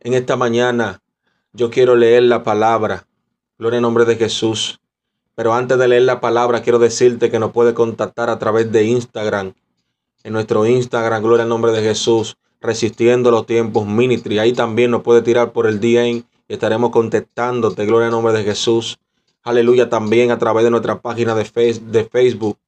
En esta mañana yo quiero leer la palabra. Gloria en nombre de Jesús. Pero antes de leer la palabra, quiero decirte que nos puede contactar a través de Instagram. En nuestro Instagram, Gloria en nombre de Jesús, resistiendo los tiempos ministry. Ahí también nos puede tirar por el día y estaremos contestándote. Gloria en nombre de Jesús. Aleluya también a través de nuestra página de, Facebook,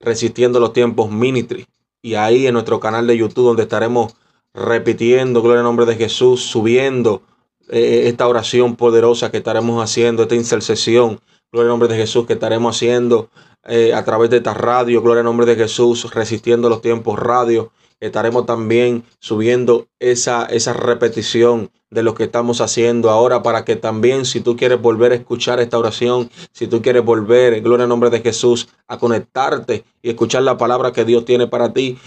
resistiendo los tiempos ministry. Y ahí en nuestro canal de YouTube donde estaremos repitiendo, gloria en nombre de Jesús, subiendo eh, esta oración poderosa que estaremos haciendo, esta intercesión, gloria en nombre de Jesús, que estaremos haciendo eh, a través de esta radio, gloria en nombre de Jesús, resistiendo los tiempos radio. Estaremos también subiendo esa, esa repetición de lo que estamos haciendo ahora para que también si tú quieres volver a escuchar esta oración, si tú quieres volver, gloria en nombre de Jesús, a conectarte y escuchar la palabra que Dios tiene para ti,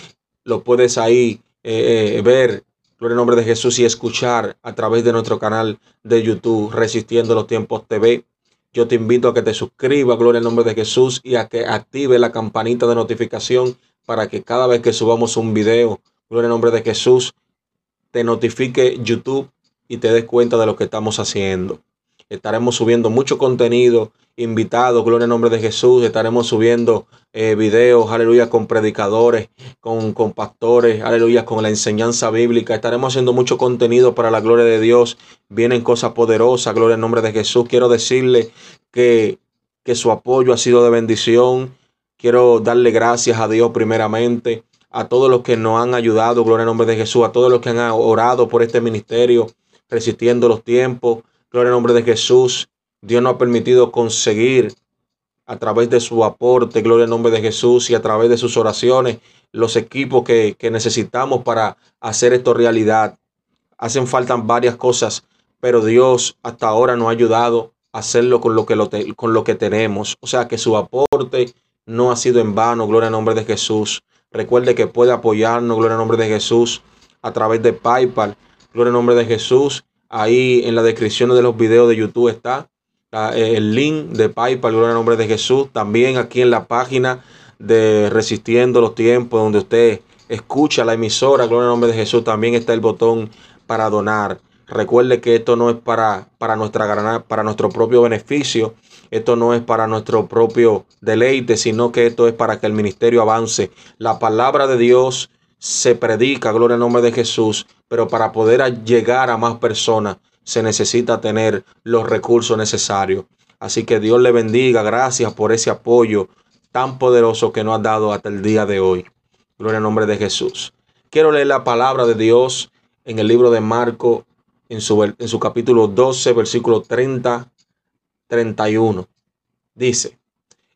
lo puedes ahí eh, ver, gloria en nombre de Jesús, y escuchar a través de nuestro canal de YouTube, Resistiendo los Tiempos TV. Yo te invito a que te suscribas, gloria en nombre de Jesús, y a que active la campanita de notificación para que cada vez que subamos un video, gloria en nombre de Jesús, te notifique YouTube y te des cuenta de lo que estamos haciendo. Estaremos subiendo mucho contenido, invitados, gloria en nombre de Jesús. Estaremos subiendo eh, videos, aleluya, con predicadores, con, con pastores, aleluya, con la enseñanza bíblica. Estaremos haciendo mucho contenido para la gloria de Dios. Vienen cosas poderosas, gloria en nombre de Jesús. Quiero decirle que, que su apoyo ha sido de bendición. Quiero darle gracias a Dios primeramente, a todos los que nos han ayudado, gloria en nombre de Jesús, a todos los que han orado por este ministerio, resistiendo los tiempos. Gloria en nombre de Jesús. Dios nos ha permitido conseguir a través de su aporte, gloria en nombre de Jesús, y a través de sus oraciones, los equipos que, necesitamos para hacer esto realidad. Hacen falta varias cosas, pero Dios hasta ahora nos ha ayudado a hacerlo con lo que, lo con lo que tenemos. O sea que su aporte no ha sido en vano, gloria en nombre de Jesús. Recuerde que puede apoyarnos, gloria en nombre de Jesús, a través de PayPal, gloria en nombre de Jesús, Ahí en la descripción de los videos de YouTube está el link de PayPal, gloria al nombre de Jesús. También aquí en la página de Resistiendo los Tiempos, donde usted escucha la emisora, gloria al nombre de Jesús, también está el botón para donar. Recuerde que esto no es para, para, nuestra, para nuestro propio beneficio, esto no es para nuestro propio deleite, sino que esto es para que el ministerio avance. La palabra de Dios se predica, gloria al nombre de Jesús, pero para poder llegar a más personas se necesita tener los recursos necesarios. Así que Dios le bendiga, gracias por ese apoyo tan poderoso que nos ha dado hasta el día de hoy. Gloria al nombre de Jesús. Quiero leer la palabra de Dios en el libro de Marco, en su, en su capítulo 12, versículo 30, 31. Dice,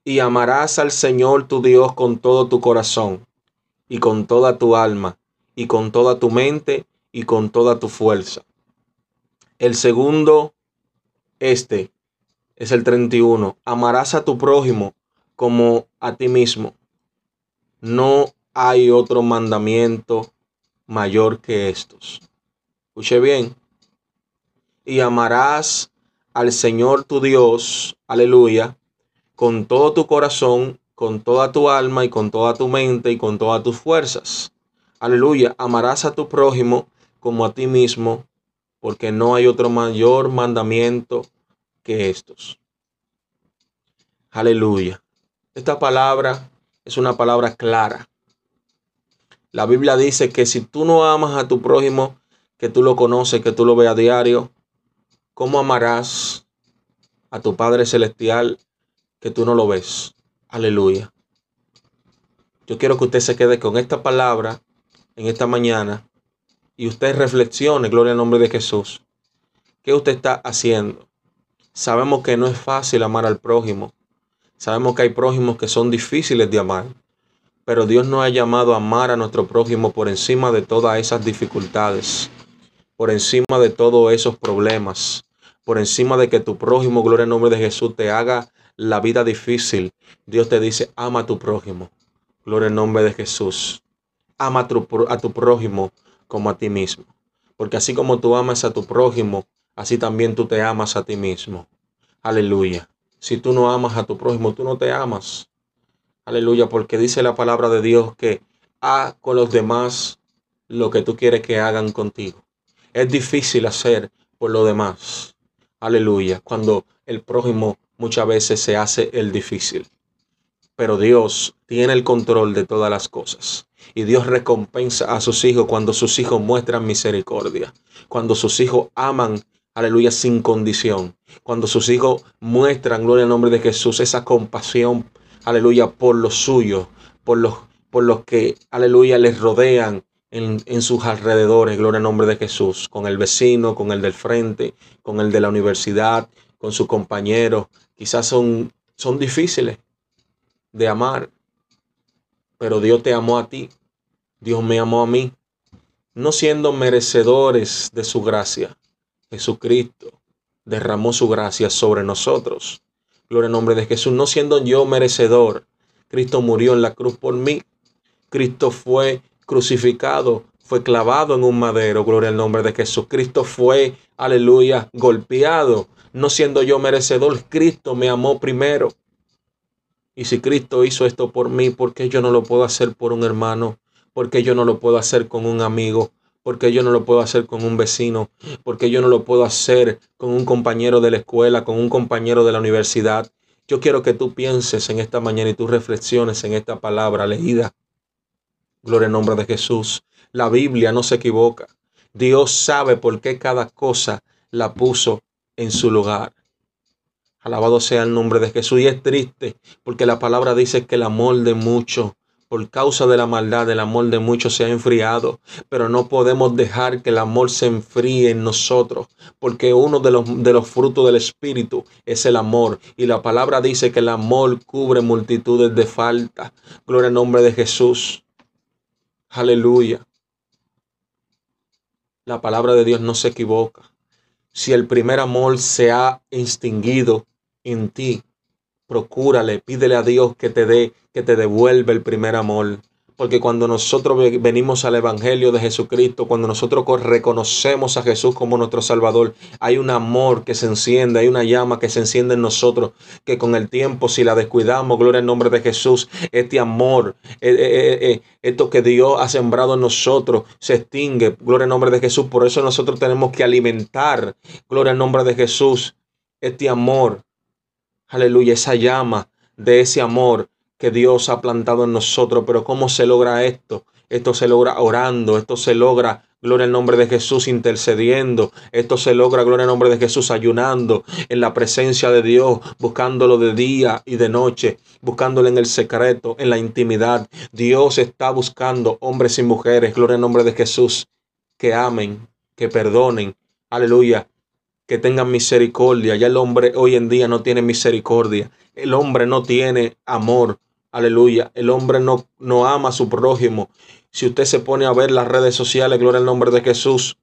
y amarás al Señor tu Dios con todo tu corazón y con toda tu alma, y con toda tu mente, y con toda tu fuerza. El segundo, este, es el 31. Amarás a tu prójimo como a ti mismo. No hay otro mandamiento mayor que estos. Escuche bien. Y amarás al Señor tu Dios, aleluya, con todo tu corazón con toda tu alma y con toda tu mente y con todas tus fuerzas. Aleluya, amarás a tu prójimo como a ti mismo, porque no hay otro mayor mandamiento que estos. Aleluya. Esta palabra es una palabra clara. La Biblia dice que si tú no amas a tu prójimo, que tú lo conoces, que tú lo veas a diario, ¿cómo amarás a tu Padre Celestial que tú no lo ves? Aleluya. Yo quiero que usted se quede con esta palabra en esta mañana y usted reflexione, gloria al nombre de Jesús. ¿Qué usted está haciendo? Sabemos que no es fácil amar al prójimo. Sabemos que hay prójimos que son difíciles de amar. Pero Dios nos ha llamado a amar a nuestro prójimo por encima de todas esas dificultades, por encima de todos esos problemas, por encima de que tu prójimo, gloria al nombre de Jesús, te haga la vida difícil, Dios te dice, ama a tu prójimo. Gloria al nombre de Jesús. Ama a tu, a tu prójimo como a ti mismo. Porque así como tú amas a tu prójimo, así también tú te amas a ti mismo. Aleluya. Si tú no amas a tu prójimo, tú no te amas. Aleluya, porque dice la palabra de Dios que haz con los demás lo que tú quieres que hagan contigo. es difícil hacer por lo demás. Aleluya. Cuando el prójimo muchas veces se hace el difícil. Pero Dios tiene el control de todas las cosas. Y Dios recompensa a sus hijos cuando sus hijos muestran misericordia. Cuando sus hijos aman, aleluya, sin condición. Cuando sus hijos muestran, gloria al nombre de Jesús, esa compasión, aleluya, por los suyos, por los, por los que, aleluya, les rodean, en, en, sus alrededores, gloria al nombre de Jesús, con el vecino, con el del frente, con el de la universidad, con su compañero. Quizás son, son difíciles de amar, pero Dios te amó a ti, Dios me amó a mí, no siendo merecedores de su gracia. Jesucristo derramó su gracia sobre nosotros. Gloria al nombre de Jesús, no siendo yo merecedor, Cristo murió en la cruz por mí. Cristo fue crucificado, fue clavado en un madero, gloria al nombre de Jesucristo, fue, aleluya, golpeado, no siendo yo merecedor, Cristo me amó primero. Y si Cristo hizo esto por mí, ¿por qué yo no lo puedo hacer por un hermano? ¿Por qué yo no lo puedo hacer con un amigo? ¿Por qué yo no lo puedo hacer con un vecino? ¿Por qué yo no lo puedo hacer con un compañero de la escuela, con un compañero de la universidad? Yo quiero que tú pienses en esta mañana y tú reflexiones en esta palabra leída. Gloria al nombre de Jesús. La Biblia no se equivoca. Dios sabe por qué cada cosa la puso en su lugar. Alabado sea el nombre de Jesús. Y es triste porque la palabra dice que el amor de muchos, por causa de la maldad, el amor de muchos se ha enfriado. Pero no podemos dejar que el amor se enfríe en nosotros, porque uno de los, de los frutos del Espíritu es el amor. Y la palabra dice que el amor cubre multitudes de faltas. Gloria al nombre de Jesús. Aleluya. La palabra de Dios no se equivoca. Si el primer amor se ha extinguido, en ti. Procúrale, pídele a Dios que te dé, que te devuelva el primer amor. Porque cuando nosotros venimos al Evangelio de Jesucristo, cuando nosotros reconocemos a Jesús como nuestro Salvador, hay un amor que se enciende, hay una llama que se enciende en nosotros, que con el tiempo, si la descuidamos, gloria al nombre de Jesús, este amor, eh, eh, eh, esto que Dios ha sembrado en nosotros, se extingue, gloria al nombre de Jesús. Por eso nosotros tenemos que alimentar, gloria al nombre de Jesús, este amor aleluya, esa llama de ese amor que Dios ha plantado en nosotros. Pero ¿cómo se logra esto? Esto se logra orando, esto se logra, gloria al nombre de Jesús, intercediendo, esto se logra, gloria al nombre de Jesús, ayunando en la presencia de Dios, buscándolo de día y de noche, buscándolo en el secreto, en la intimidad. Dios está buscando hombres y mujeres, gloria al nombre de Jesús, que amen, que perdonen, aleluya, que tengan misericordia. Ya el hombre hoy en día no tiene misericordia. El hombre no tiene amor. Aleluya. El hombre no, no ama a su prójimo. Si usted se pone a ver las redes sociales, gloria al nombre de Jesús,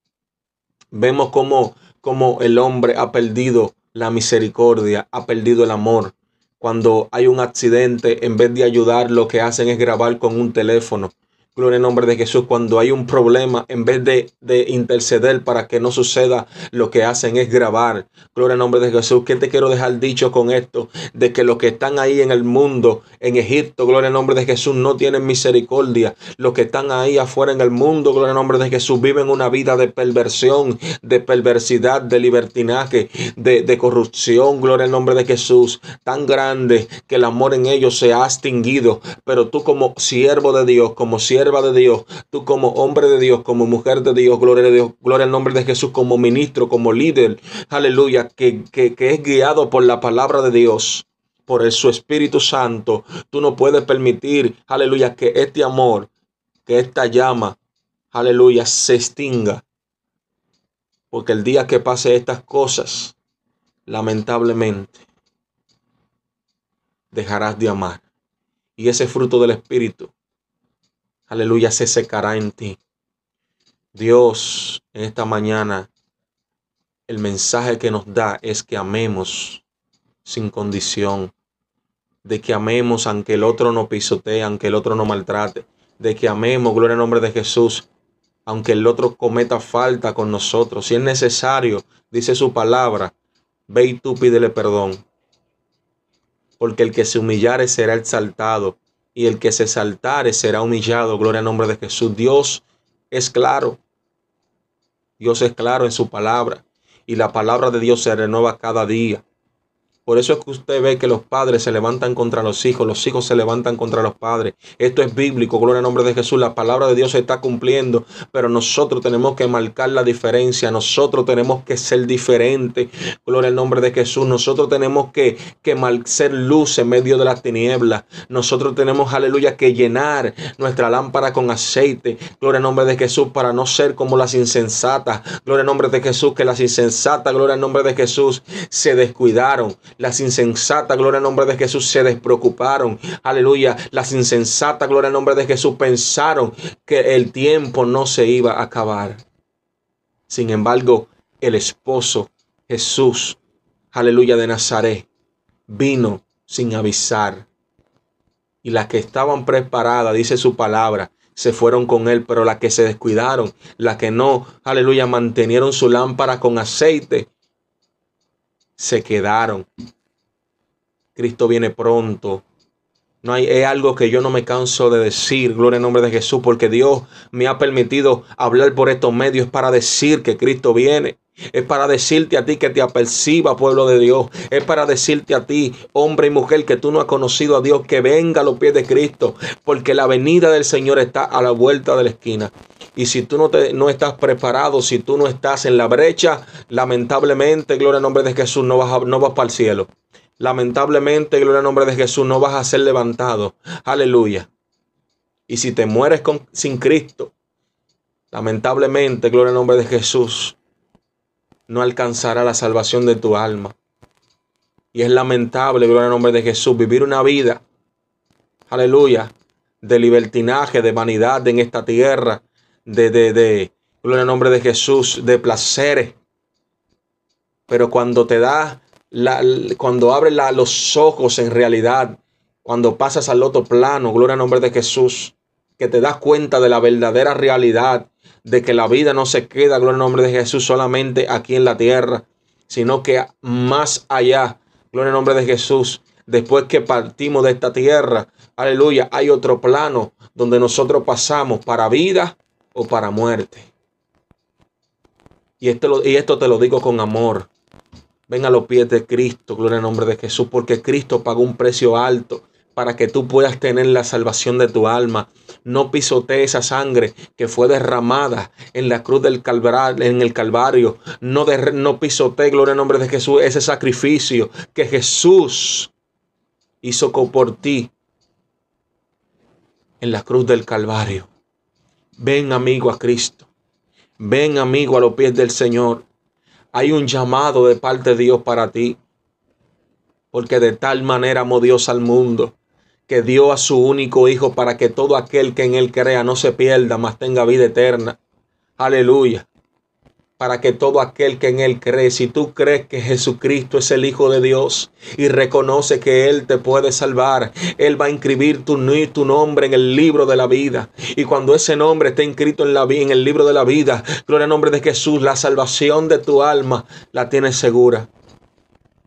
vemos cómo, cómo el hombre ha perdido la misericordia, ha perdido el amor. Cuando hay un accidente, en vez de ayudar, lo que hacen es grabar con un teléfono. Gloria al nombre de Jesús. Cuando hay un problema, en vez de, de, interceder para que no suceda, lo que hacen es grabar. Gloria al nombre de Jesús. ¿Qué te quiero dejar dicho con esto? De que los que están ahí en el mundo, en Egipto, gloria al nombre de Jesús, no tienen misericordia. Los que están ahí afuera en el mundo, gloria al nombre de Jesús, viven una vida de perversión, de perversidad, de libertinaje, de, de corrupción. Gloria al nombre de Jesús. Tan grande que el amor en ellos se ha extinguido. Pero tú como siervo de Dios, como siervo de Dios, tú como hombre de Dios, como mujer de Dios, gloria a Dios, gloria al nombre de Jesús, como ministro, como líder, aleluya, que, que, es guiado por la palabra de Dios, por su Espíritu Santo, tú no puedes permitir, aleluya, que este amor, que esta llama, aleluya, se extinga. Porque el día que pase estas cosas, lamentablemente, dejarás de amar. Y ese fruto del Espíritu aleluya, se secará en ti. Dios, en esta mañana, el mensaje que nos da es que amemos sin condición, de que amemos aunque el otro no pisotee, aunque el otro no maltrate, de que amemos, gloria al nombre de Jesús, aunque el otro cometa falta con nosotros. Si es necesario, dice su palabra, ve y tú pídele perdón. Porque el que se humillare será exaltado y el que se saltare será humillado. Gloria al nombre de Jesús. Dios es claro. Dios es claro en su palabra y la palabra de Dios se renueva cada día. Por eso es que usted ve que los padres se levantan contra los hijos, los hijos se levantan contra los padres. Esto es bíblico, gloria al nombre de Jesús. La palabra de Dios se está cumpliendo, pero nosotros tenemos que marcar la diferencia. Nosotros tenemos que ser diferentes, gloria al nombre de Jesús. Nosotros tenemos que, que ser luz en medio de las tinieblas. Nosotros tenemos, aleluya, que llenar nuestra lámpara con aceite, gloria al nombre de Jesús, para no ser como las insensatas. Gloria al nombre de Jesús, que las insensatas, gloria al nombre de Jesús, se descuidaron las insensatas, gloria al nombre de Jesús, se despreocuparon. Aleluya. Las insensatas, gloria al nombre de Jesús, pensaron que el tiempo no se iba a acabar. Sin embargo, el esposo Jesús, aleluya, de Nazaret, vino sin avisar. Y las que estaban preparadas, dice su palabra, se fueron con él, pero las que se descuidaron, las que no, aleluya, mantenieron su lámpara con aceite, se quedaron. Cristo viene pronto. No hay, es algo que yo no me canso de decir, gloria al nombre de Jesús, porque Dios me ha permitido hablar por estos medios para decir que Cristo viene. Es para decirte a ti que te aperciba, pueblo de Dios. Es para decirte a ti, hombre y mujer, que tú no has conocido a Dios, que venga a los pies de Cristo, porque la venida del Señor está a la vuelta de la esquina. Y si tú no, te, no estás preparado, si tú no estás en la brecha, lamentablemente, gloria al nombre de Jesús, no vas, no vas para el cielo. Lamentablemente, gloria al nombre de Jesús, no vas a ser levantado. Aleluya. Y si te mueres con, sin Cristo, lamentablemente, gloria al nombre de Jesús, no alcanzará la salvación de tu alma. Y es lamentable, gloria al nombre de Jesús, vivir una vida, aleluya, de libertinaje, de vanidad en esta tierra, de, de, de, gloria nombre de Jesús, de placeres. Pero cuando te da, la, cuando abre la, los ojos en realidad, cuando pasas al otro plano, gloria al nombre de Jesús, que te das cuenta de la verdadera realidad, de que la vida no se queda, gloria al nombre de Jesús, solamente aquí en la tierra, sino que más allá, gloria al nombre de Jesús, después que partimos de esta tierra, aleluya, hay otro plano donde nosotros pasamos para vida o para muerte. Y esto, y esto te lo digo con amor. Ven a los pies de Cristo, gloria al nombre de Jesús, porque Cristo pagó un precio alto para que tú puedas tener la salvación de tu alma. No pisotee esa sangre que fue derramada en la cruz del Calvario, en el Calvario. No, de, no pisotee, gloria al nombre de Jesús, ese sacrificio que Jesús hizo por ti en la cruz del Calvario. Ven amigo a Cristo. Ven amigo a los pies del Señor. Hay un llamado de parte de Dios para ti. Porque de tal manera amó Dios al mundo que dio a su único Hijo para que todo aquel que en Él crea no se pierda, mas tenga vida eterna. Aleluya para que todo aquel que en Él cree, si tú crees que Jesucristo es el Hijo de Dios y reconoce que Él te puede salvar, Él va a inscribir tu, nombre en el libro de la vida. Y cuando ese nombre esté inscrito en, la, en el libro de la vida, gloria al nombre de Jesús, la salvación de tu alma la tienes segura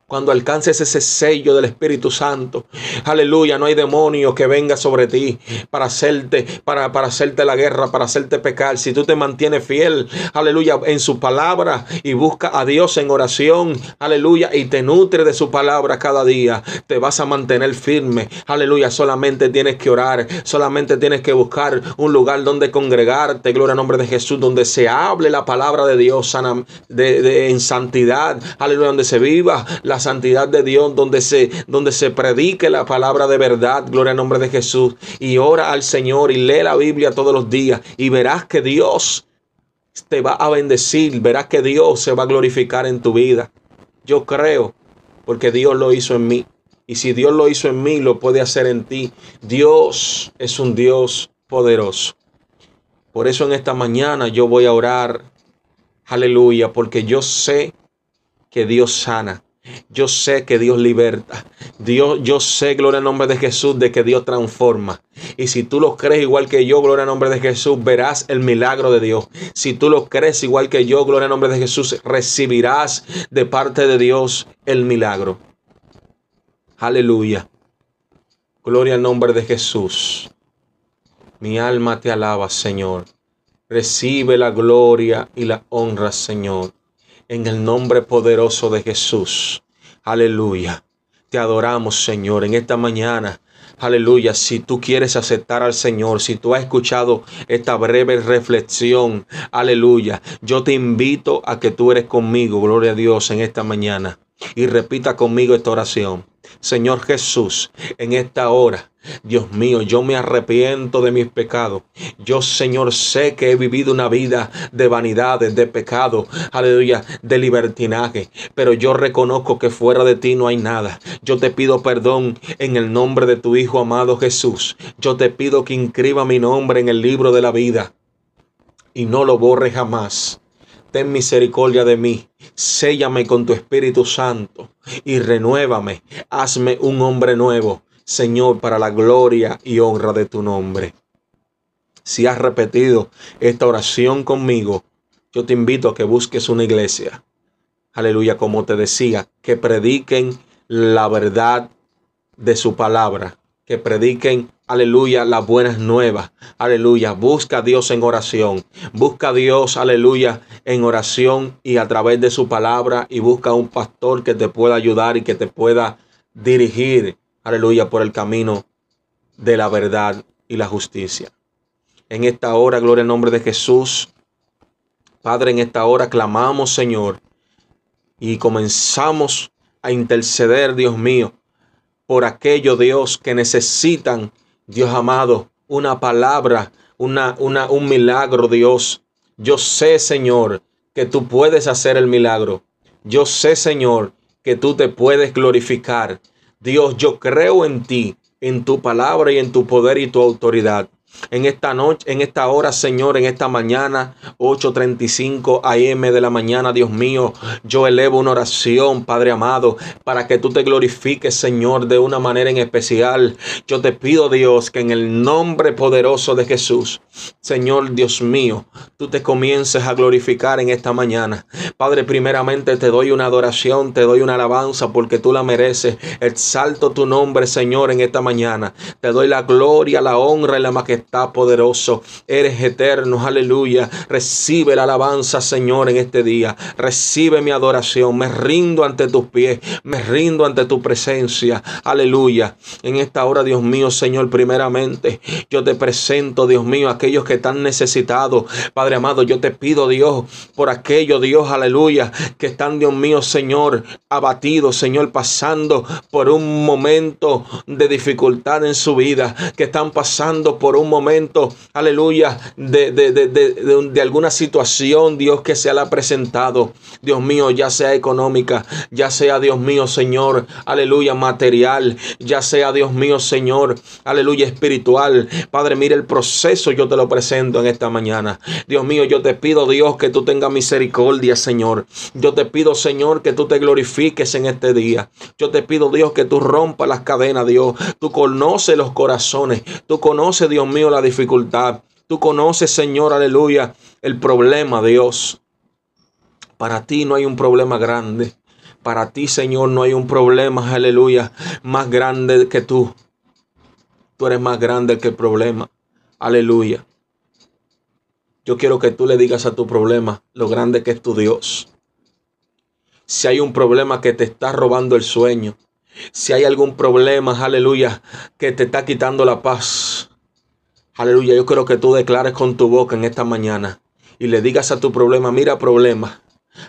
cuando alcances ese sello del Espíritu Santo. Aleluya, no hay demonio que venga sobre ti para hacerte, para, para hacerte la guerra, para hacerte pecar. Si tú te mantienes fiel, aleluya, en su palabra y busca a Dios en oración, aleluya, y te nutre de su palabra cada día, te vas a mantener firme. Aleluya, solamente tienes que orar, solamente tienes que buscar un lugar donde congregarte, gloria al nombre de Jesús, donde se hable la palabra de Dios de, en santidad, aleluya, donde se viva la santidad de Dios, donde se, donde se predique la palabra de verdad, gloria al nombre de Jesús, y ora al Señor y lee la Biblia todos los días y verás que Dios te va a bendecir, verás que Dios se va a glorificar en tu vida. Yo creo, porque Dios lo hizo en mí. Y si Dios lo hizo en mí, lo puede hacer en ti. Dios es un Dios poderoso. Por eso en esta mañana yo voy a orar. Aleluya, porque yo sé que Dios sana. Yo sé que Dios liberta. Dios, yo sé, gloria al nombre de Jesús, de que Dios transforma. Y si tú lo crees igual que yo, gloria al nombre de Jesús, verás el milagro de Dios. Si tú lo crees igual que yo, gloria al nombre de Jesús, recibirás de parte de Dios el milagro. Aleluya. Gloria al nombre de Jesús. Mi alma te alaba, Señor. Recibe la gloria y la honra, Señor, en el nombre poderoso de Jesús. Aleluya. Te adoramos, Señor, en esta mañana. Aleluya, si tú quieres aceptar al Señor, si tú has escuchado esta breve reflexión, aleluya, yo te invito a que tú eres conmigo, gloria a Dios, en esta mañana. Y repita conmigo esta oración. Señor Jesús, en esta hora, Dios mío, yo me arrepiento de mis pecados. Yo, Señor, sé que he vivido una vida de vanidades, de pecado, aleluya, de libertinaje. Pero yo reconozco que fuera de ti no hay nada. Yo te pido perdón en el nombre de tu Hijo amado Jesús. Yo te pido que inscriba mi nombre en el libro de la vida y no lo borre jamás. Ten misericordia de mí, séllame con tu Espíritu Santo y renuévame. Hazme un hombre nuevo Señor, para la gloria y honra de tu nombre. Si has repetido esta oración conmigo, yo te invito a que busques una iglesia. Aleluya, como te decía, que prediquen la verdad de su palabra, que prediquen, aleluya, las buenas nuevas. Aleluya, busca a Dios en oración. Busca a Dios, aleluya, en oración y a través de su palabra y busca un pastor que te pueda ayudar y que te pueda dirigir aleluya, por el camino de la verdad y la justicia. En esta hora, gloria al nombre de Jesús. Padre, en esta hora clamamos, Señor, y comenzamos a interceder, Dios mío, por aquellos, Dios, que necesitan, Dios amado, una palabra, una, una, un milagro, Dios. Yo sé, Señor, que tú puedes hacer el milagro. Yo sé, Señor, que tú te puedes glorificar. Dios, yo creo en ti, en tu palabra y en tu poder y tu autoridad en esta noche, en esta hora, Señor, en esta mañana, 8:35 AM de la mañana, Dios mío, yo elevo una oración, Padre amado, para que tú te glorifiques, Señor, de una manera en especial. Yo te pido, Dios, que en el nombre poderoso de Jesús, Señor Dios mío, tú te comiences a glorificar en esta mañana. Padre, primeramente te doy una adoración, te doy una alabanza porque tú la mereces. Exalto tu nombre, Señor, en esta mañana. Te doy la gloria, la honra y la majestad está poderoso. Eres eterno, aleluya. Recibe la alabanza, Señor, en este día. Recibe mi adoración. Me rindo ante tus pies. Me rindo ante tu presencia. Aleluya. En esta hora, Dios mío, Señor, primeramente, yo te presento, Dios mío, aquellos que están necesitados. Padre amado, yo te pido, Dios, por aquellos, Dios, aleluya, que están, Dios mío, Señor, abatidos, Señor, pasando por un momento de dificultad en su vida, que están pasando por un momento, aleluya, de, de, de, de, alguna situación, Dios, que se le ha presentado, Dios mío, ya sea económica, ya sea, Dios mío, Señor, aleluya, material, ya sea, Dios mío, Señor, aleluya, espiritual. Padre, mire el proceso, yo te lo presento en esta mañana. Dios mío, yo te pido, Dios, que tú tengas misericordia, Señor. Yo te pido, Señor, que tú te glorifiques en este día. Yo te pido, Dios, que tú rompas las cadenas, Dios. Tú conoces los corazones. Tú conoces, Dios mío, la dificultad. Tú conoces, Señor, aleluya, el problema, Dios. Para ti no hay un problema grande. Para ti, Señor, no hay un problema, aleluya, más grande que tú. Tú eres más grande que el problema. Aleluya. Yo quiero que tú le digas a tu problema lo grande que es tu Dios. Si hay un problema que te está robando el sueño, si hay algún problema, aleluya, que te está quitando la paz, Aleluya, yo quiero que tú declares con tu boca en esta mañana y le digas a tu problema, mira problema.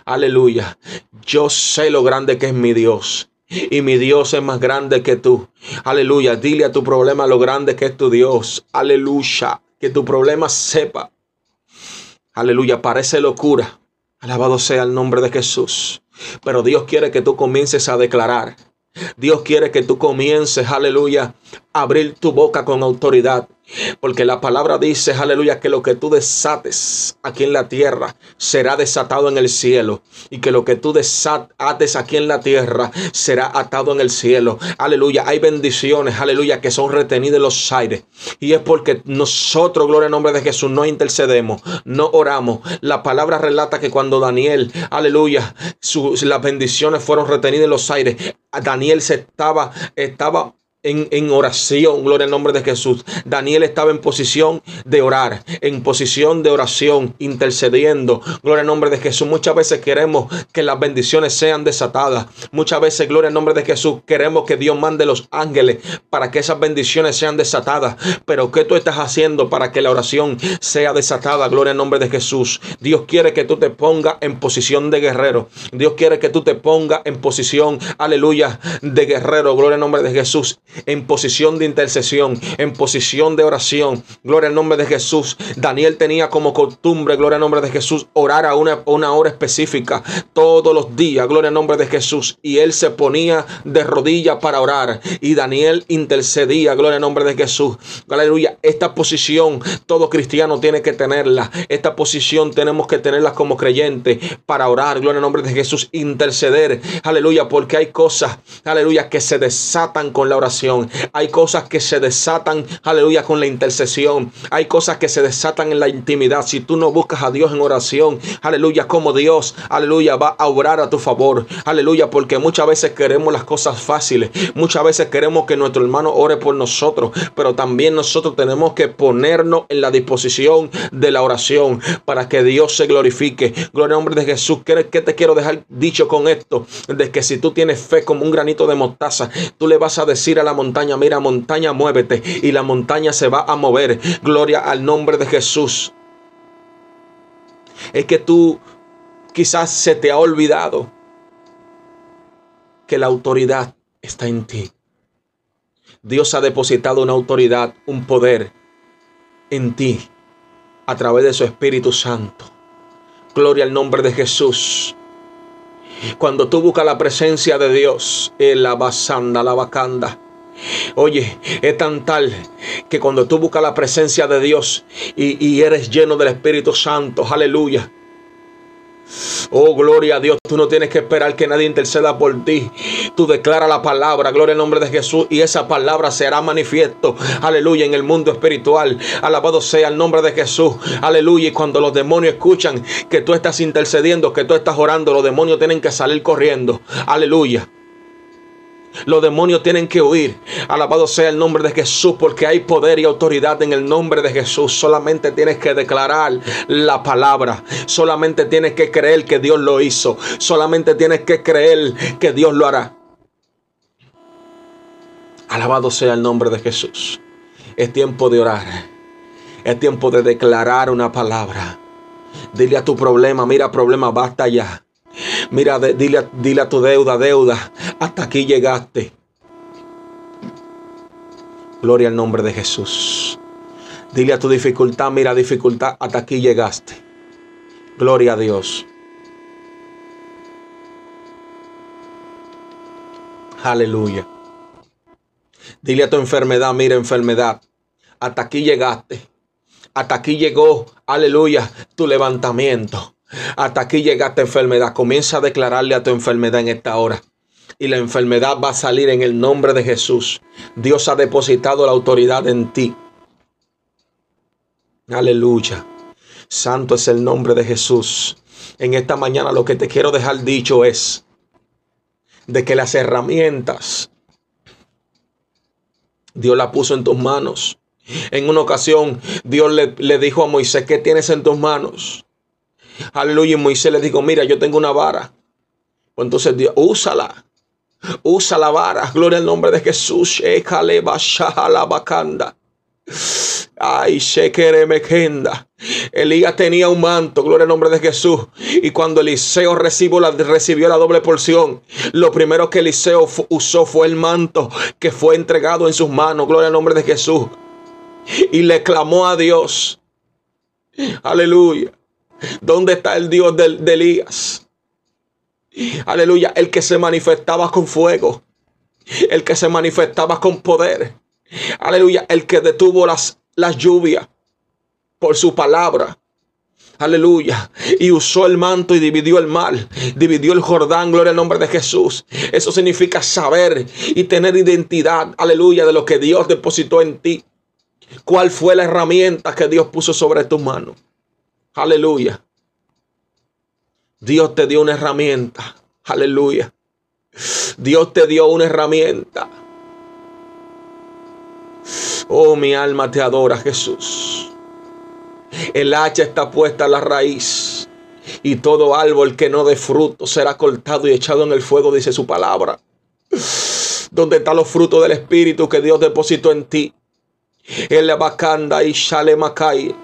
Aleluya, yo sé lo grande que es mi Dios. Y mi Dios es más grande que tú. Aleluya. Dile a tu problema lo grande que es tu Dios. Aleluya. Que tu problema sepa. Aleluya. Parece locura. Alabado sea el nombre de Jesús. Pero Dios quiere que tú comiences a declarar. Dios quiere que tú comiences, aleluya, a abrir tu boca con autoridad. Porque la palabra dice, aleluya, que lo que tú desates aquí en la tierra será desatado en el cielo. Y que lo que tú desates aquí en la tierra será atado en el cielo. Aleluya. Hay bendiciones, aleluya, que son retenidas en los aires. Y es porque nosotros, gloria al nombre de Jesús, no intercedemos, no oramos. La palabra relata que cuando Daniel, aleluya, las bendiciones fueron retenidas en los aires, Daniel se estaba, estaba en, oración, gloria al nombre de Jesús. Daniel estaba en posición de orar, en posición de oración, intercediendo, gloria al nombre de Jesús. Muchas veces queremos que las bendiciones sean desatadas. Muchas veces, gloria al nombre de Jesús, queremos que Dios mande los ángeles para que esas bendiciones sean desatadas. Pero ¿qué tú estás haciendo para que la oración sea desatada? Gloria al nombre de Jesús. Dios quiere que tú te pongas en posición de guerrero. Dios quiere que tú te pongas en posición, aleluya, de guerrero. Gloria al nombre de Jesús en posición de intercesión, en posición de oración. Gloria al nombre de Jesús. Daniel tenía como costumbre, gloria al nombre de Jesús, orar a una, una hora específica todos los días. Gloria al nombre de Jesús. Y él se ponía de rodillas para orar. Y Daniel intercedía, gloria al nombre de Jesús. Aleluya. Esta posición todo cristiano tiene que tenerla. Esta posición tenemos que tenerla como creyente para orar. Gloria al nombre de Jesús. Interceder. Aleluya. Porque hay cosas, aleluya, que se desatan con la oración hay cosas que se desatan, aleluya, con la intercesión. Hay cosas que se desatan en la intimidad. Si tú no buscas a Dios en oración, aleluya, como Dios, aleluya, va a obrar a tu favor. Aleluya, porque muchas veces queremos las cosas fáciles. Muchas veces queremos que nuestro hermano ore por nosotros, pero también nosotros tenemos que ponernos en la disposición de la oración para que Dios se glorifique. Gloria al nombre de Jesús. ¿Qué, te quiero dejar dicho con esto? De que si tú tienes fe como un granito de mostaza, tú le vas a decir a la montaña, mira montaña, muévete. Y la montaña se va a mover. Gloria al nombre de Jesús. Es que tú quizás se te ha olvidado que la autoridad está en ti. Dios ha depositado una autoridad, un poder en ti a través de su Espíritu Santo. Gloria al nombre de Jesús. Cuando tú buscas la presencia de Dios, en la basanda, la bacanda, Oye, es tan tal que cuando tú buscas la presencia de Dios y, eres lleno del Espíritu Santo, aleluya. Oh, gloria a Dios. Tú no tienes que esperar que nadie interceda por ti. Tú declara la palabra, gloria al nombre de Jesús, y esa palabra será manifiesto. Aleluya, en el mundo espiritual. Alabado sea el nombre de Jesús. Aleluya. Y cuando los demonios escuchan que tú estás intercediendo, que tú estás orando, los demonios tienen que salir corriendo. Aleluya. Los demonios tienen que huir. Alabado sea el nombre de Jesús porque hay poder y autoridad en el nombre de Jesús. Solamente tienes que declarar la palabra. Solamente tienes que creer que Dios lo hizo. Solamente tienes que creer que Dios lo hará. Alabado sea el nombre de Jesús. Es tiempo de orar. Es tiempo de declarar una palabra. Dile a tu problema, mira problema, basta ya. Mira, dile, dile a tu deuda, deuda, hasta aquí llegaste. Gloria al nombre de Jesús. Dile a tu dificultad, mira dificultad, hasta aquí llegaste. Gloria a Dios. Aleluya. Dile a tu enfermedad, mira enfermedad, hasta aquí llegaste. Hasta aquí llegó, aleluya, tu levantamiento. Hasta aquí llegaste enfermedad. Comienza a declararle a tu enfermedad en esta hora. Y la enfermedad va a salir en el nombre de Jesús. Dios ha depositado la autoridad en ti. Aleluya. Santo es el nombre de Jesús. En esta mañana lo que te quiero dejar dicho es de que las herramientas Dios la puso en tus manos. En una ocasión Dios le, le dijo a Moisés, ¿qué tienes en tus manos? Aleluya. Y Moisés le dijo, mira, yo tengo una vara. Pues entonces Dios, úsala. Usa la vara. Gloria al nombre de Jesús. Ay, Mekenda. Elías tenía un manto, gloria al nombre de Jesús. Y cuando Eliseo recibió la, recibió la doble porción, lo primero que Eliseo usó fue el manto que fue entregado en sus manos, gloria al nombre de Jesús. Y le clamó a Dios. Aleluya. ¿Dónde está el Dios de, Elías? Aleluya, el que se manifestaba con fuego, el que se manifestaba con poder. Aleluya, el que detuvo las, las lluvias por su palabra. Aleluya. Y usó el manto y dividió el mar. Dividió el Jordán. Gloria al nombre de Jesús. Eso significa saber y tener identidad. Aleluya. De lo que Dios depositó en ti. ¿Cuál fue la herramienta que Dios puso sobre tu mano? Aleluya. Dios te dio una herramienta. Aleluya. Dios te dio una herramienta. Oh, mi alma te adora, Jesús. El hacha está puesta a la raíz. Y todo árbol que no dé fruto será cortado y echado en el fuego, dice su palabra. Donde están los frutos del Espíritu que Dios depositó en ti. El abacanda y shalemakai.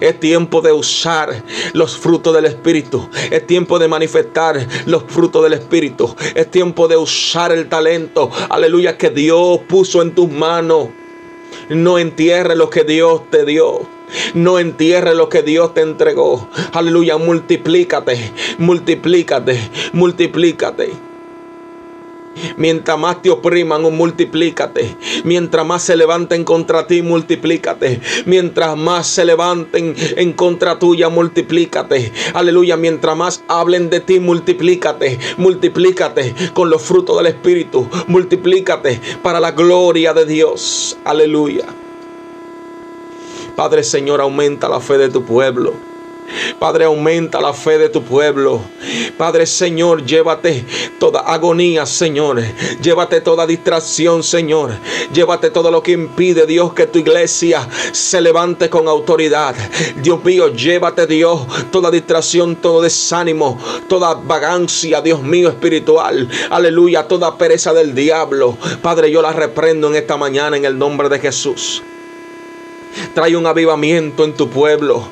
Es tiempo de usar los frutos del Espíritu. Es tiempo de manifestar los frutos del Espíritu. Es tiempo de usar el talento. Aleluya que Dios puso en tus manos. No entierre lo que Dios te dio. No entierre lo que Dios te entregó. Aleluya, multiplícate, multiplícate, multiplícate. Mientras más te opriman, multiplícate. Mientras más se levanten contra ti, multiplícate. Mientras más se levanten en contra tuya, multiplícate. Aleluya. Mientras más hablen de ti, multiplícate. Multiplícate con los frutos del Espíritu. Multiplícate para la gloria de Dios. Aleluya. Padre Señor, aumenta la fe de tu pueblo. Padre, aumenta la fe de tu pueblo. Padre Señor, llévate toda agonía, Señor. Llévate toda distracción, Señor. Llévate todo lo que impide, Dios, que tu iglesia se levante con autoridad. Dios mío, llévate, Dios, toda distracción, todo desánimo, toda vagancia, Dios mío, espiritual. Aleluya, toda pereza del diablo. Padre, yo la reprendo en esta mañana en el nombre de Jesús. Trae un avivamiento en tu pueblo.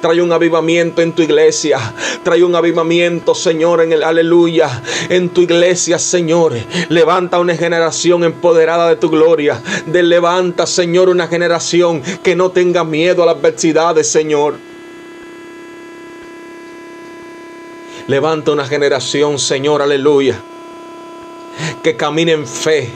Trae un avivamiento en tu iglesia. Trae un avivamiento, Señor, en el aleluya. En tu iglesia, Señor. Levanta una generación empoderada de tu gloria. De levanta, Señor, una generación que no tenga miedo a las adversidades, Señor. Levanta una generación, Señor, aleluya. Que camine en fe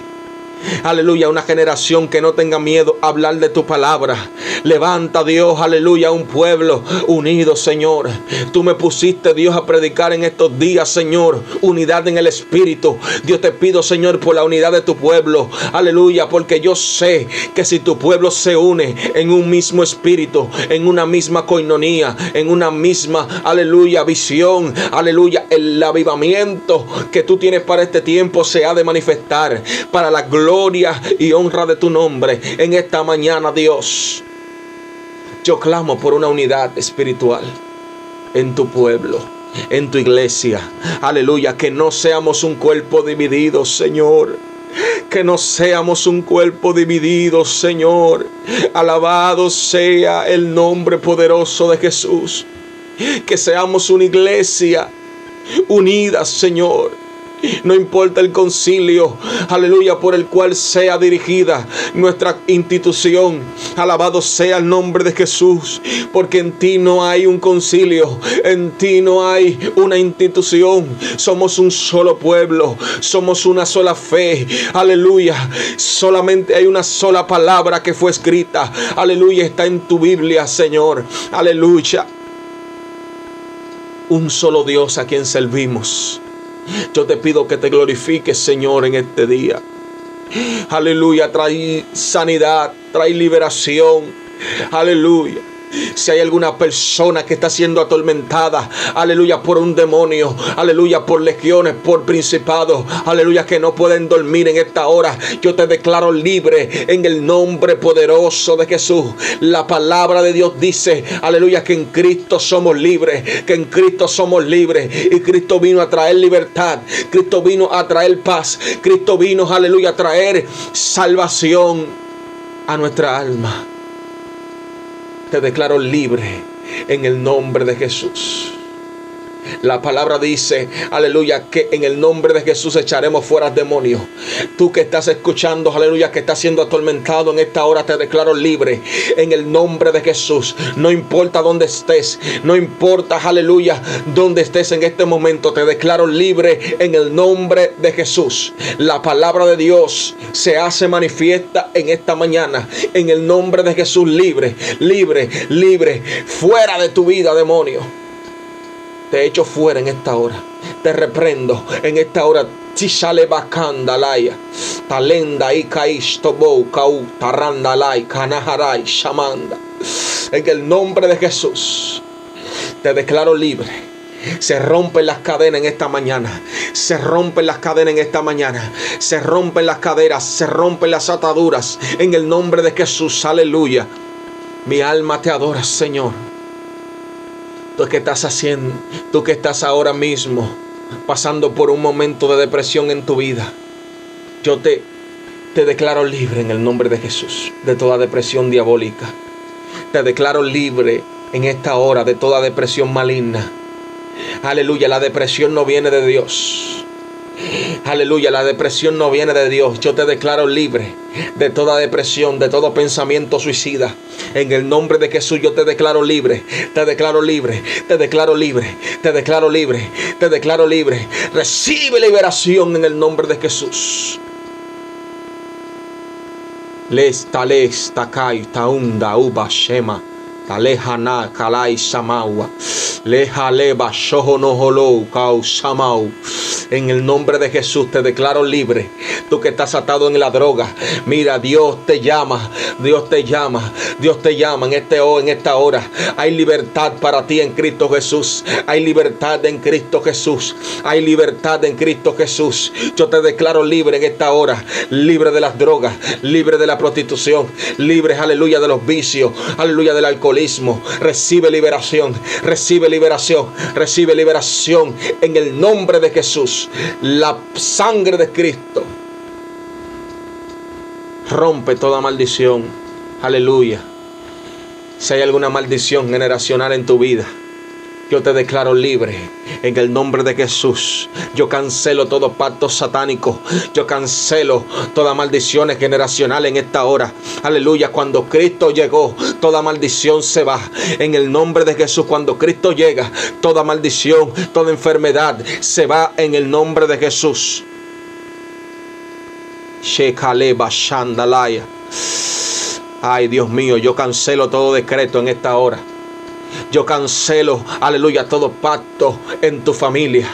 Aleluya, una generación que no tenga miedo a hablar de tu palabra. Levanta Dios, aleluya, un pueblo unido, Señor. Tú me pusiste, Dios, a predicar en estos días, Señor, unidad en el Espíritu. Dios te pido, Señor, por la unidad de tu pueblo. Aleluya, porque yo sé que si tu pueblo se une en un mismo espíritu, en una misma coinonía, en una misma, aleluya, visión, aleluya, el avivamiento que tú tienes para este tiempo se ha de manifestar para la gloria gloria y honra de tu nombre en esta mañana, Dios. Yo clamo por una unidad espiritual en tu pueblo, en tu iglesia. Aleluya, que no seamos un cuerpo dividido, Señor. Que no seamos un cuerpo dividido, Señor. Alabado sea el nombre poderoso de Jesús. Que seamos una iglesia unida, Señor no importa el concilio, aleluya, por el cual sea dirigida nuestra institución. Alabado sea el nombre de Jesús, porque en ti no hay un concilio, en ti no hay una institución. Somos un solo pueblo, somos una sola fe. Aleluya. Solamente hay una sola palabra que fue escrita. Aleluya, está en tu Biblia, Señor. Aleluya. Un solo Dios a quien servimos yo te pido que te glorifiques, Señor, en este día. Aleluya, trae sanidad, trae liberación. Aleluya. Si hay alguna persona que está siendo atormentada, aleluya, por un demonio, aleluya, por legiones, por principados, aleluya, que no pueden dormir en esta hora, yo te declaro libre en el nombre poderoso de Jesús. La palabra de Dios dice, aleluya, que en Cristo somos libres, que en Cristo somos libres. Y Cristo vino a traer libertad, Cristo vino a traer paz, Cristo vino, aleluya, a traer salvación a nuestra alma te declaro libre en el nombre de Jesús. La palabra dice, aleluya, que en el nombre de Jesús echaremos fuera demonios. Tú que estás escuchando, aleluya, que estás siendo atormentado en esta hora, te declaro libre en el nombre de Jesús. No importa dónde estés, no importa, aleluya, dónde estés en este momento, te declaro libre en el nombre de Jesús. La palabra de Dios se hace manifiesta en esta mañana. En el nombre de Jesús, libre, libre, libre, fuera de tu vida, demonio. Te echo fuera en esta hora. Te reprendo en esta hora. Tishale. Talenda y kaistobo kau tarandalai kanaharai shamanda. En el nombre de Jesús te declaro libre. Se rompen las cadenas en esta mañana. Se rompen las cadenas en esta mañana. Se rompen las caderas. Se rompen las ataduras. En el nombre de Jesús. Aleluya. Mi alma te adora, Señor. Tú que estás haciendo. Tú que estás ahora mismo pasando por un momento de depresión en tu vida. Yo te, te declaro libre en el nombre de Jesús de toda depresión diabólica. Te declaro libre en esta hora de toda depresión maligna. Aleluya, la depresión no viene de Dios. Aleluya, la depresión no viene de Dios. Yo te declaro libre de toda depresión, de todo pensamiento suicida. En el nombre de Jesús yo te declaro libre, te declaro libre, te declaro libre, te declaro libre, te declaro libre. Recibe liberación en el nombre de Jesús. Les taunda uba shema. Talehana kalai samawa. Lejaleba shohonoholo kau samau. En el nombre de Jesús te declaro libre. Tú que estás atado en la droga. Mira, Dios te llama. Dios te llama. Dios te llama en, este, en esta hora. Hay libertad para ti en Cristo Jesús. Hay libertad en Cristo Jesús. Hay libertad en Cristo Jesús. Yo te declaro libre en esta hora. Libre de las drogas. Libre de la prostitución. Libre, aleluya, de los vicios. Aleluya, del alcoholismo. Recibe liberación. Recibe liberación. Recibe liberación en el nombre de Jesús la sangre de Cristo rompe toda maldición. Aleluya. Si hay alguna maldición generacional en tu vida, yo te declaro libre en el nombre de Jesús. Yo cancelo todo pacto satánico. Yo cancelo toda maldición generacional en esta hora. Aleluya. Cuando Cristo llegó, toda maldición se va. En el nombre de Jesús, cuando Cristo llega, toda maldición, toda enfermedad se va en el nombre de Jesús. Ay, Dios mío, yo cancelo todo decreto en esta hora. Yo cancelo, aleluya, todo pacto en tu familia,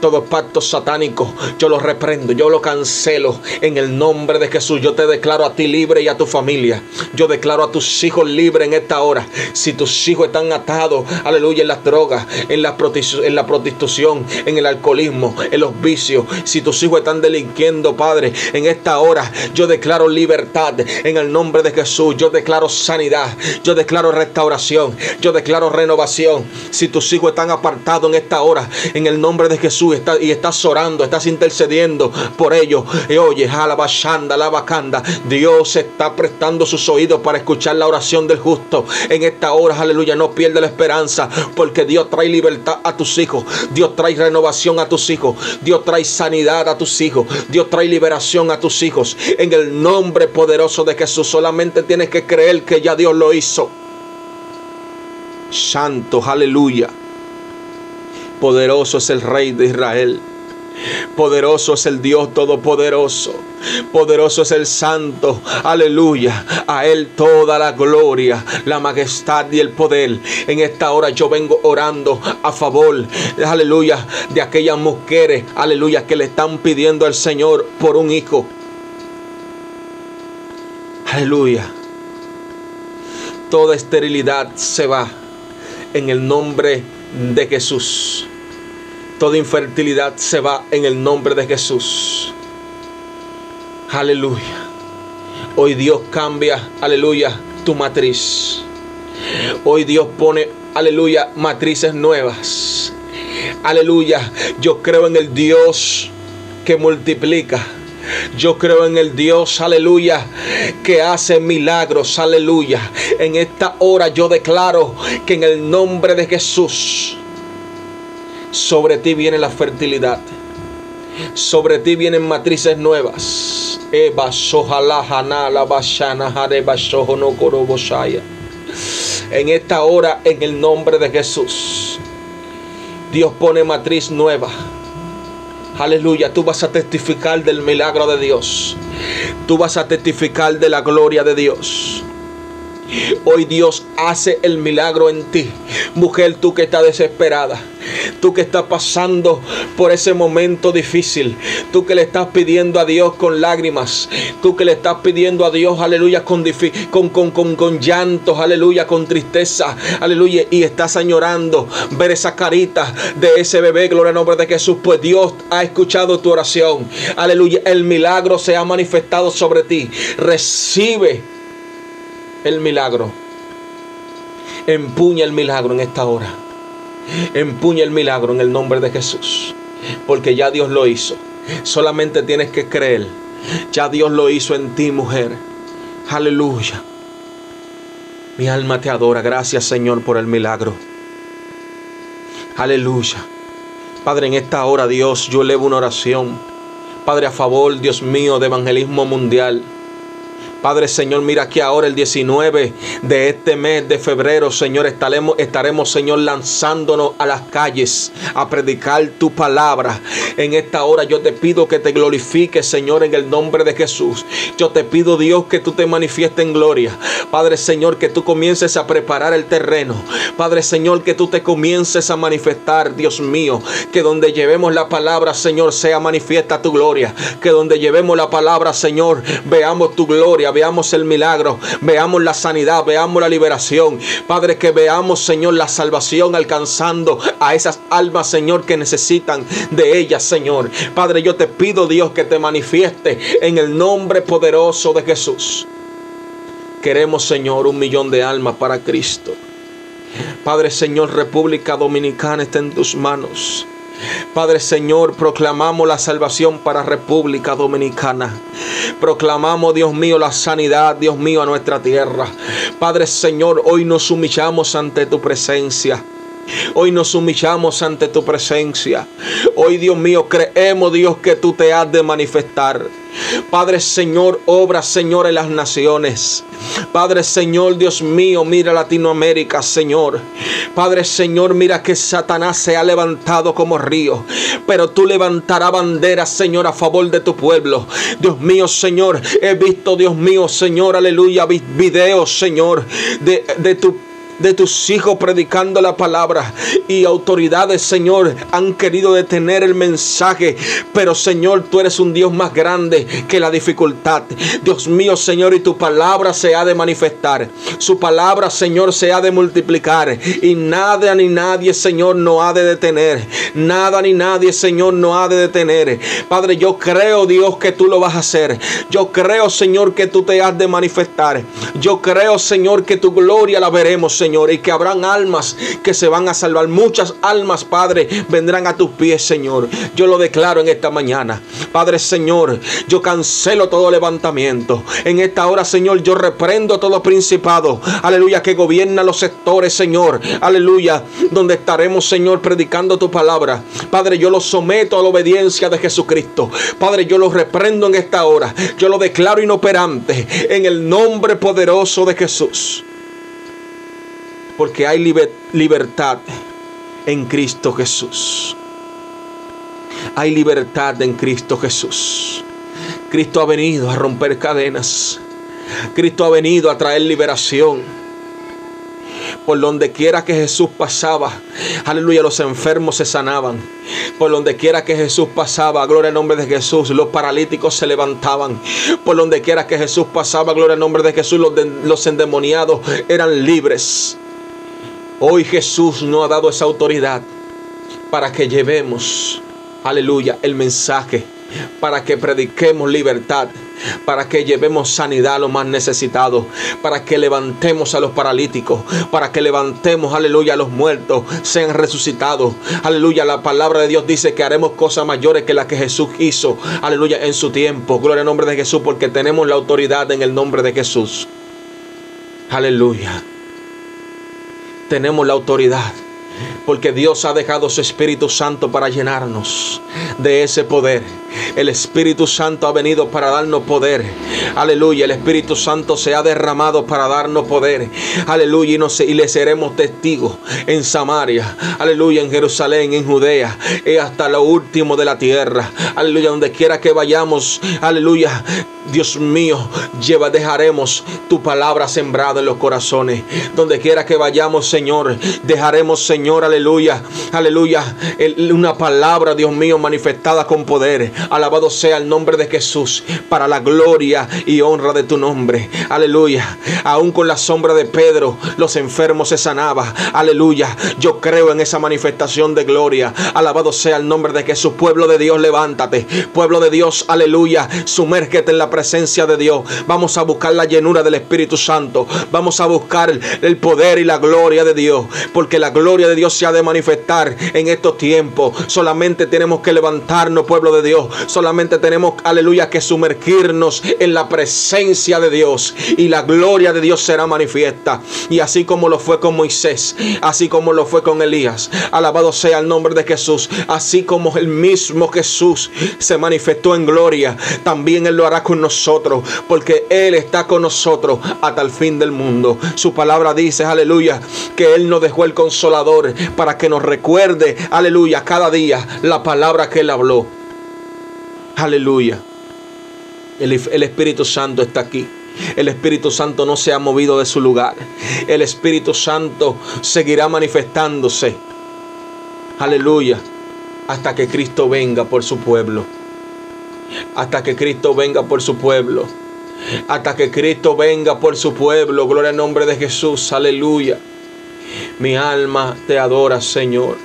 todo pacto satánico. Yo lo reprendo, yo lo cancelo en el nombre de Jesús. Yo te declaro a ti libre y a tu familia. Yo declaro a tus hijos libres en esta hora. Si tus hijos están atados, aleluya, en las drogas, en la, en la prostitución, en el alcoholismo, en los vicios. Si tus hijos están delinquiendo, Padre, en esta hora, yo declaro libertad en el nombre de Jesús. Yo declaro sanidad. Yo declaro restauración. Yo declaro renovación. Si tus hijos están apartados en esta hora, en el nombre de Jesús, y estás orando, estás intercediendo por ellos. Y oye, alabashanda, bacanda Dios está prestando sus oídos para escuchar la oración del justo. En esta hora, aleluya, no pierde la esperanza, porque Dios trae libertad a tus hijos. Dios trae renovación a tus hijos. Dios trae sanidad a tus hijos. Dios trae liberación a tus hijos. En el nombre poderoso de Jesús, solamente tienes que creer que ya Dios lo hizo. Santo, aleluya. Poderoso es el Rey de Israel. Poderoso es el Dios Todopoderoso. Poderoso es el Santo. Aleluya. A Él toda la gloria, la majestad y el poder. En esta hora yo vengo orando a favor. Aleluya. De aquellas mujeres. Aleluya. Que le están pidiendo al Señor por un hijo. Aleluya. Toda esterilidad se va en el nombre de Jesús. Toda infertilidad se va en el nombre de Jesús. Aleluya. Hoy Dios cambia, aleluya, tu matriz. Hoy Dios pone, aleluya, matrices nuevas. Aleluya. Yo creo en el Dios que multiplica. Yo creo en el Dios, aleluya, que hace milagros, aleluya. En esta hora yo declaro que en el nombre de Jesús, sobre ti viene la fertilidad. Sobre ti vienen matrices nuevas. En esta hora, en el nombre de Jesús, Dios pone matriz nueva Aleluya, tú vas a testificar del milagro de Dios. Tú vas a testificar de la gloria de Dios. Hoy Dios hace el milagro en ti. Mujer, tú que estás desesperada. Tú que estás pasando por ese momento difícil. Tú que le estás pidiendo a Dios con lágrimas. Tú que le estás pidiendo a Dios, aleluya, con, con, con, con, llantos, aleluya, con tristeza, aleluya. Y estás añorando ver esa carita de ese bebé, gloria al nombre de Jesús. Pues Dios ha escuchado tu oración. Aleluya. El milagro se ha manifestado sobre ti. Recibe el milagro. Empuña el milagro en esta hora. Empuña el milagro en el nombre de Jesús. Porque ya Dios lo hizo. Solamente tienes que creer. Ya Dios lo hizo en ti, mujer. Aleluya. Mi alma te adora. Gracias, Señor, por el milagro. Aleluya. Padre, en esta hora, Dios, yo elevo una oración. Padre, a favor, Dios mío, de evangelismo mundial. Padre Señor, mira que ahora el 19 de este mes de febrero, Señor, estaremos, estaremos, Señor, lanzándonos a las calles a predicar tu palabra. En esta hora yo te pido que te glorifiques, Señor, en el nombre de Jesús. Yo te pido, Dios, que tú te manifiestes en gloria. Padre Señor, que tú comiences a preparar el terreno. Padre Señor, que tú te comiences a manifestar, Dios mío. Que donde llevemos la palabra, Señor, sea manifiesta tu gloria. Que donde llevemos la palabra, Señor, veamos tu gloria veamos el milagro, veamos la sanidad, veamos la liberación. Padre, que veamos, Señor, la salvación alcanzando a esas almas, Señor, que necesitan de ellas, Señor. Padre, yo te pido, Dios, que te manifieste en el nombre poderoso de Jesús. Queremos, Señor, un millón de almas para Cristo. Padre, Señor, República Dominicana está en tus manos. Padre Señor, proclamamos la salvación para República Dominicana. Proclamamos, Dios mío, la sanidad, Dios mío, a nuestra tierra. Padre Señor, hoy nos humillamos ante tu presencia. Hoy nos humillamos ante tu presencia. Hoy, Dios mío, creemos, Dios, que tú te has de manifestar. Padre Señor, obra Señor en las naciones. Padre Señor, Dios mío, mira Latinoamérica, Señor. Padre Señor, mira que Satanás se ha levantado como río. Pero tú levantarás banderas, Señor, a favor de tu pueblo. Dios mío, Señor, he visto, Dios mío, Señor, aleluya, videos, Señor, de, de tu de tus hijos predicando la palabra y autoridades, Señor, han querido detener el mensaje. Pero, Señor, tú eres un Dios más grande que la dificultad. Dios mío, Señor, y tu palabra se ha de manifestar. Su palabra, Señor, se ha de multiplicar. Y nada ni nadie, Señor, no ha de detener. Nada ni nadie, Señor, no ha de detener. Padre, yo creo, Dios, que tú lo vas a hacer. Yo creo, Señor, que tú te has de manifestar. Yo creo, Señor, que tu gloria la veremos, Señor. Señor, y que habrán almas que se van a salvar. Muchas almas, Padre, vendrán a tus pies, Señor. Yo lo declaro en esta mañana. Padre, Señor, yo cancelo todo levantamiento. En esta hora, Señor, yo reprendo todo principado. Aleluya, que gobierna los sectores, Señor. Aleluya, donde estaremos, Señor, predicando tu palabra. Padre, yo lo someto a la obediencia de Jesucristo. Padre, yo lo reprendo en esta hora. Yo lo declaro inoperante en el nombre poderoso de Jesús porque hay libertad en Cristo Jesús. Hay libertad en Cristo Jesús. Cristo ha venido a romper cadenas. Cristo ha venido a traer liberación. Por donde quiera que Jesús pasaba, aleluya, los enfermos se sanaban. Por donde quiera que Jesús pasaba, gloria al nombre de Jesús, los paralíticos se levantaban. Por donde quiera que Jesús pasaba, gloria al nombre de Jesús, los, los endemoniados eran libres. Hoy Jesús no ha dado esa autoridad para que llevemos, aleluya, el mensaje, para que prediquemos libertad, para que llevemos sanidad a los más necesitados, para que levantemos a los paralíticos, para que levantemos, aleluya, a los muertos, sean resucitados. Aleluya, la palabra de Dios dice que haremos cosas mayores que las que Jesús hizo, aleluya, en su tiempo. Gloria al nombre de Jesús, porque tenemos la autoridad en el nombre de Jesús. Aleluya tenemos la autoridad. Porque Dios ha dejado su Espíritu Santo para llenarnos de ese poder. El Espíritu Santo ha venido para darnos poder. Aleluya. El Espíritu Santo se ha derramado para darnos poder. Aleluya. Y, no y le seremos testigos en Samaria. Aleluya. En Jerusalén, en Judea. Y hasta lo último de la tierra. Aleluya. Donde quiera que vayamos. Aleluya. Dios mío, lleva, dejaremos tu palabra sembrada en los corazones. Donde quiera que vayamos, Señor, dejaremos, Señor, aleluya, aleluya, una palabra, Dios mío, manifestada con poder. Alabado sea el nombre de Jesús para la gloria y honra de tu nombre. Aleluya. Aún con la sombra de Pedro, los enfermos se sanaban. Aleluya. Yo creo en esa manifestación de gloria. Alabado sea el nombre de Jesús. Pueblo de Dios, levántate. Pueblo de Dios, aleluya. Sumérgete en la presencia de Dios. Vamos a buscar la llenura del Espíritu Santo. Vamos a buscar el poder y la gloria de Dios. Porque la gloria de Dios se ha de manifestar en estos tiempos. Solamente tenemos que levantarnos, pueblo de Dios. Solamente tenemos, aleluya, que sumergirnos en la presencia de Dios. Y la gloria de Dios será manifiesta. Y así como lo fue con Moisés, así como lo fue con Elías. Alabado sea el nombre de Jesús. Así como el mismo Jesús se manifestó en gloria, también Él lo hará con nosotros, porque Él está con nosotros hasta el fin del mundo. Su palabra dice, aleluya, que Él nos dejó el consolador para que nos recuerde, aleluya, cada día la palabra que Él habló. Aleluya. El, el Espíritu Santo está aquí. El Espíritu Santo no se ha movido de su lugar. El Espíritu Santo seguirá manifestándose. Aleluya. Hasta que Cristo venga por su pueblo hasta que Cristo venga por su pueblo. Hasta que Cristo venga por su pueblo. Gloria al nombre de Jesús. Aleluya. Mi alma te adora, Señor.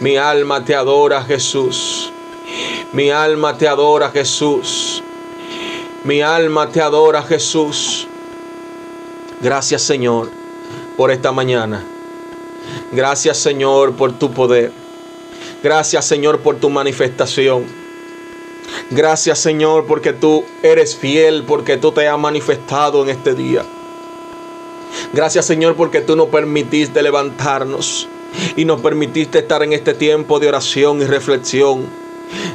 Mi alma te adora, Jesús. Mi alma te adora, Jesús. Mi alma te adora, Jesús. Gracias, Señor, por esta mañana. Gracias, Señor, por tu poder. Gracias, Señor, por tu manifestación. Gracias Señor porque tú eres fiel, porque tú te has manifestado en este día. Gracias Señor porque tú nos permitiste levantarnos y nos permitiste estar en este tiempo de oración y reflexión.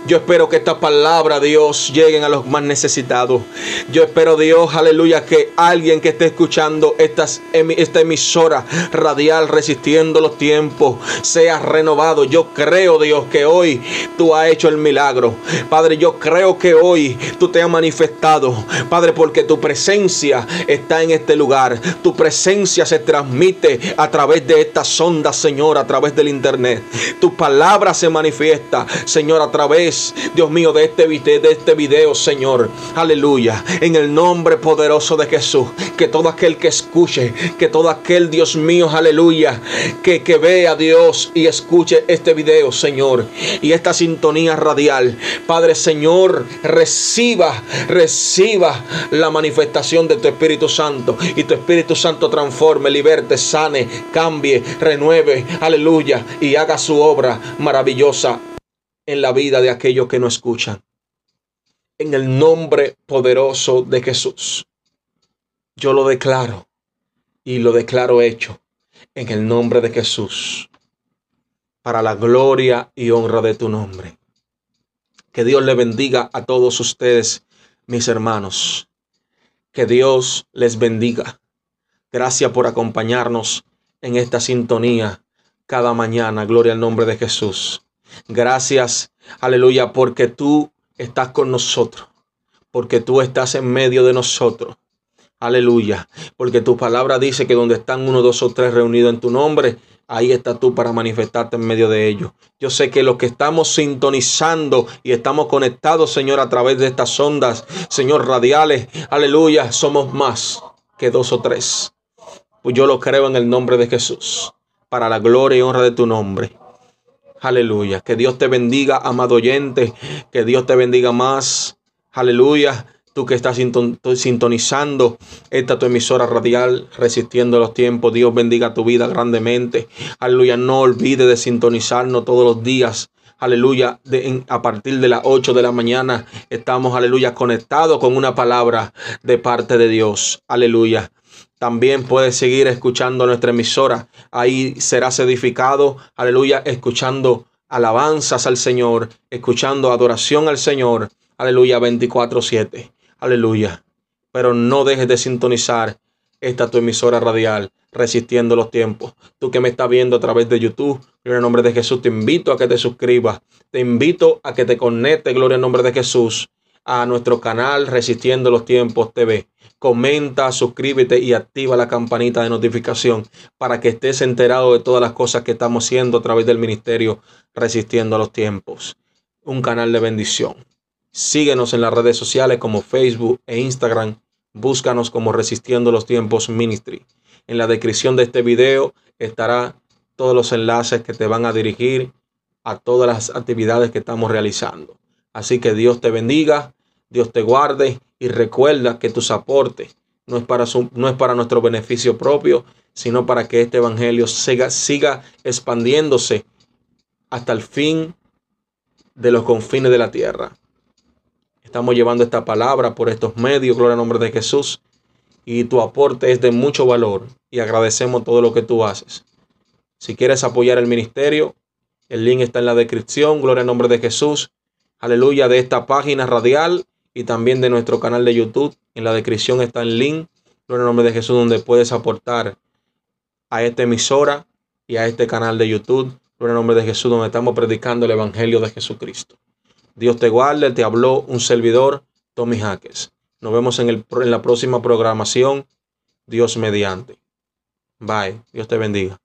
Yo espero que esta palabra, Dios, lleguen a los más necesitados. Yo espero, Dios, aleluya, que alguien que esté escuchando esta emisora radial resistiendo los tiempos sea renovado. Yo creo, Dios, que hoy tú has hecho el milagro. Padre, yo creo que hoy tú te has manifestado. Padre, porque tu presencia está en este lugar. Tu presencia se transmite a través de estas ondas, Señor, a través del internet. Tu palabra se manifiesta, Señor, a través vez, Dios mío, de este, de este video, Señor. Aleluya. En el nombre poderoso de Jesús. Que todo aquel que escuche, que todo aquel, Dios mío, aleluya, que, que vea a Dios y escuche este video, Señor. Y esta sintonía radial. Padre, Señor, reciba, reciba la manifestación de tu Espíritu Santo. Y tu Espíritu Santo transforme, liberte, sane, cambie, renueve. Aleluya. Y haga su obra maravillosa en la vida de aquellos que no escuchan. En el nombre poderoso de Jesús. Yo lo declaro y lo declaro hecho en el nombre de Jesús. Para la gloria y honra de tu nombre. Que Dios le bendiga a todos ustedes, mis hermanos. Que Dios les bendiga. Gracias por acompañarnos en esta sintonía cada mañana. Gloria al nombre de Jesús. Gracias, aleluya, porque tú estás con nosotros, porque tú estás en medio de nosotros. Aleluya, porque tu palabra dice que donde están uno, dos o tres reunidos en tu nombre, ahí estás tú para manifestarte en medio de ellos. Yo sé que los que estamos sintonizando y estamos conectados, Señor, a través de estas ondas, Señor, radiales, aleluya, somos más que dos o tres. Pues yo lo creo en el nombre de Jesús, para la gloria y honra de tu nombre. Aleluya. Que Dios te bendiga, amado oyente. Que Dios te bendiga más. Aleluya. Tú que estás sintonizando esta tu emisora radial, resistiendo los tiempos. Dios bendiga tu vida grandemente. Aleluya. No olvides de sintonizarnos todos los días. Aleluya. a partir de las 8 de la mañana estamos, aleluya, conectados con una palabra de parte de Dios. Aleluya. También puedes seguir escuchando nuestra emisora. Ahí serás edificado, aleluya, escuchando alabanzas al Señor, escuchando adoración al Señor. Aleluya 24/7. Aleluya. Pero no dejes de sintonizar esta tu emisora radial, resistiendo los tiempos. Tú que me estás viendo a través de YouTube, gloria al nombre de Jesús, te invito a que te suscribas. Te invito a que te conectes, gloria al nombre de Jesús, a nuestro canal Resistiendo los Tiempos TV. Comenta, suscríbete y activa la campanita de notificación para que estés enterado de todas las cosas que estamos haciendo a través del ministerio Resistiendo los Tiempos. Un canal de bendición. Síguenos en las redes sociales como Facebook e Instagram búscanos como Resistiendo los Tiempos Ministry. En la descripción de este video estará todos los enlaces que te van a dirigir a todas las actividades que estamos realizando. Así que Dios te bendiga, Dios te guarde y recuerda que tus aportes no es para, no es para nuestro beneficio propio, sino para que este evangelio siga, siga expandiéndose hasta el fin de los confines de la tierra. Estamos llevando esta palabra por estos medios, gloria al nombre de Jesús. Y tu aporte es de mucho valor y agradecemos todo lo que tú haces. Si quieres apoyar el ministerio, el link está en la descripción, gloria al nombre de Jesús. Aleluya, de esta página radial y también de nuestro canal de YouTube. En la descripción está el link, gloria al nombre de Jesús, donde puedes aportar a esta emisora y a este canal de YouTube. Gloria al nombre de Jesús, donde estamos predicando el Evangelio de Jesucristo. Dios te guarde, te habló un servidor, Tommy Jaques. Nos vemos en, el, en la próxima programación, Dios mediante. Bye, Dios te bendiga.